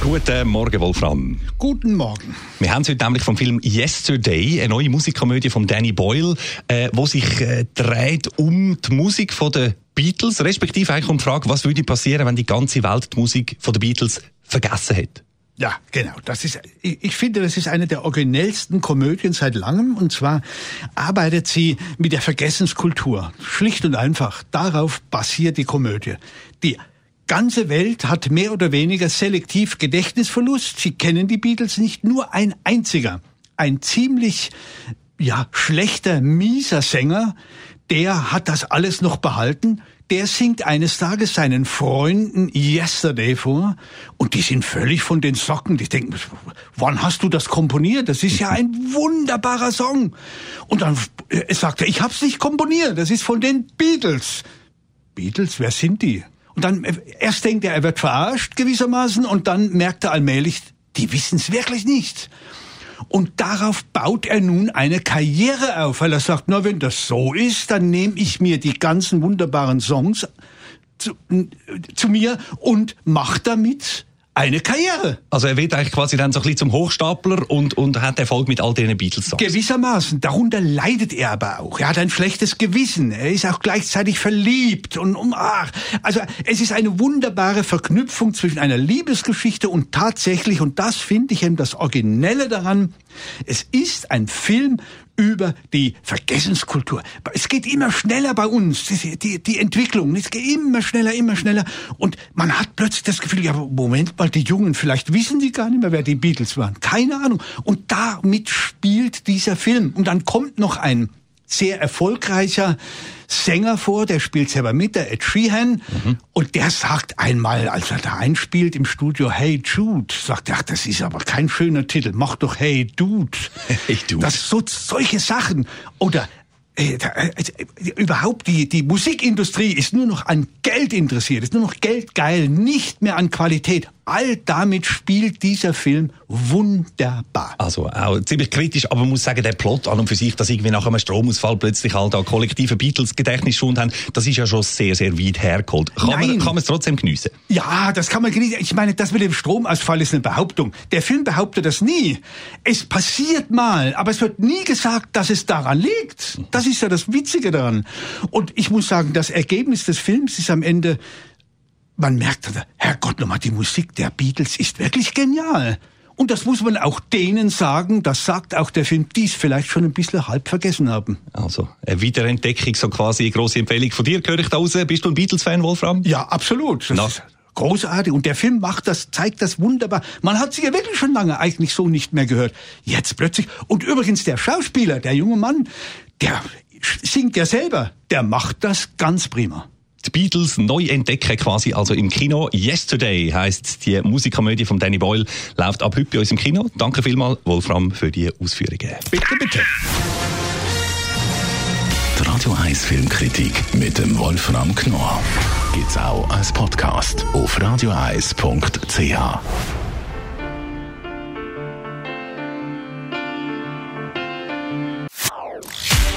Guten Morgen, Wolfram. Guten Morgen. Wir haben heute nämlich vom Film Yesterday, eine neue Musikkomödie von Danny Boyle, äh, wo sich äh, dreht um die Musik von den Beatles, respektive eigentlich um die Frage, was würde passieren, wenn die ganze Welt die Musik von den Beatles vergessen hätte. Ja, genau. Das ist, ich, ich finde, das ist eine der originellsten Komödien seit langem. Und zwar arbeitet sie mit der Vergessenskultur. Schlicht und einfach. Darauf basiert die Komödie. Die ganze Welt hat mehr oder weniger selektiv Gedächtnisverlust. Sie kennen die Beatles nicht. Nur ein einziger. Ein ziemlich, ja, schlechter, mieser Sänger, der hat das alles noch behalten. Der singt eines Tages seinen Freunden Yesterday vor und die sind völlig von den Socken. Die denken, wann hast du das komponiert? Das ist ja ein wunderbarer Song. Und dann äh, sagt er, ich hab's nicht komponiert. Das ist von den Beatles. Beatles, wer sind die? Und dann äh, erst denkt er, er wird verarscht gewissermaßen und dann merkt er allmählich, die wissen's wirklich nicht. Und darauf baut er nun eine Karriere auf, weil er sagt, na, wenn das so ist, dann nehme ich mir die ganzen wunderbaren Songs zu, zu mir und mach damit eine Karriere. Also er wird eigentlich quasi dann so ein bisschen zum Hochstapler und, und hat Erfolg mit all den Beatles-Songs. Gewissermaßen. Darunter leidet er aber auch. Er hat ein schlechtes Gewissen. Er ist auch gleichzeitig verliebt und um, ach, also es ist eine wunderbare Verknüpfung zwischen einer Liebesgeschichte und tatsächlich, und das finde ich eben das Originelle daran, es ist ein Film über die Vergessenskultur. Es geht immer schneller bei uns, die, die, Entwicklung. Es geht immer schneller, immer schneller. Und man hat plötzlich das Gefühl, ja, Moment mal, die Jungen, vielleicht wissen die gar nicht mehr, wer die Beatles waren. Keine Ahnung. Und damit spielt dieser Film. Und dann kommt noch ein sehr erfolgreicher Sänger vor, der spielt selber mit, der Ed Sheehan, mhm. und der sagt einmal, als er da einspielt im Studio, Hey Jude, sagt er, ach, das ist aber kein schöner Titel, mach doch Hey Dude. Hey Dude. Das so solche Sachen. Oder äh, äh, äh, überhaupt die, die Musikindustrie ist nur noch an Geld interessiert, ist nur noch geldgeil, nicht mehr an Qualität. All damit spielt dieser Film wunderbar. Also auch ziemlich kritisch, aber man muss sagen, der Plot an und für sich, dass irgendwie nach einem Stromausfall plötzlich halt da kollektive Beatles-Gedächtnisschuld haben, das ist ja schon sehr, sehr weit hergeholt. Kann Nein. man, kann man es trotzdem geniessen? Ja, das kann man genießen. Ich meine, das mit dem Stromausfall ist eine Behauptung. Der Film behauptet das nie. Es passiert mal, aber es wird nie gesagt, dass es daran liegt. Das ist ja das Witzige daran. Und ich muss sagen, das Ergebnis des Films ist am Ende man merkt, Herrgott nochmal, die Musik der Beatles ist wirklich genial. Und das muss man auch denen sagen, das sagt auch der Film, die es vielleicht schon ein bisschen halb vergessen haben. Also, eine Wiederentdeckung, so quasi eine grosse Empfehlung von dir, höre ich da raus. Bist du ein Beatles-Fan, Wolfram? Ja, absolut. Das ist großartig. Und der Film macht das, zeigt das wunderbar. Man hat sie ja wirklich schon lange eigentlich so nicht mehr gehört. Jetzt plötzlich. Und übrigens der Schauspieler, der junge Mann, der singt ja selber. Der macht das ganz prima die Beatles neu entdecken quasi also im Kino. Yesterday heißt die Musikkomödie von Danny Boyle läuft ab heute bei uns im Kino. Danke vielmals Wolfram für die Ausführungen. Bitte, bitte. Die Radio 1 Filmkritik mit dem Wolfram Knorr gibt's auch als Podcast auf radioeis.ch.